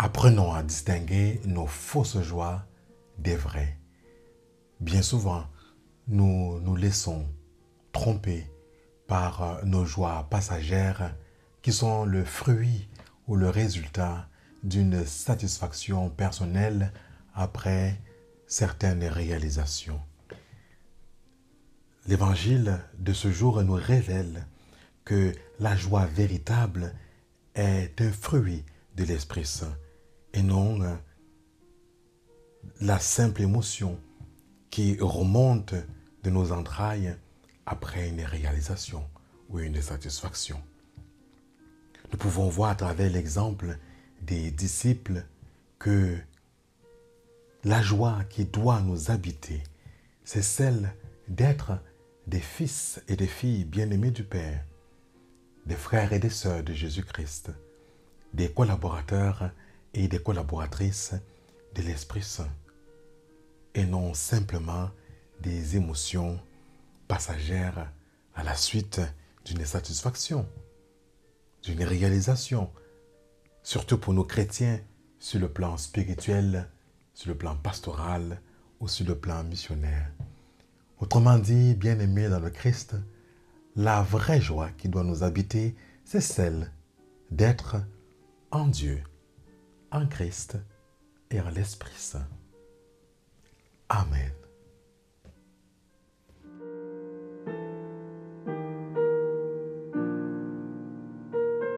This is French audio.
Apprenons à distinguer nos fausses joies des vraies. Bien souvent, nous nous laissons tromper par euh, nos joies passagères qui sont le fruit ou le résultat d'une satisfaction personnelle après certaines réalisations. L'évangile de ce jour nous révèle que la joie véritable est un fruit de l'Esprit Saint et non euh, la simple émotion qui remonte de nos entrailles après une réalisation ou une satisfaction. Nous pouvons voir à travers l'exemple des disciples que la joie qui doit nous habiter, c'est celle d'être des fils et des filles bien-aimés du Père, des frères et des sœurs de Jésus-Christ, des collaborateurs et des collaboratrices de l'Esprit Saint, et non simplement des émotions passagères à la suite d'une satisfaction, d'une réalisation, surtout pour nos chrétiens sur le plan spirituel, sur le plan pastoral ou sur le plan missionnaire. Autrement dit, bien-aimés dans le Christ, la vraie joie qui doit nous habiter, c'est celle d'être en Dieu, en Christ et en l'Esprit Saint.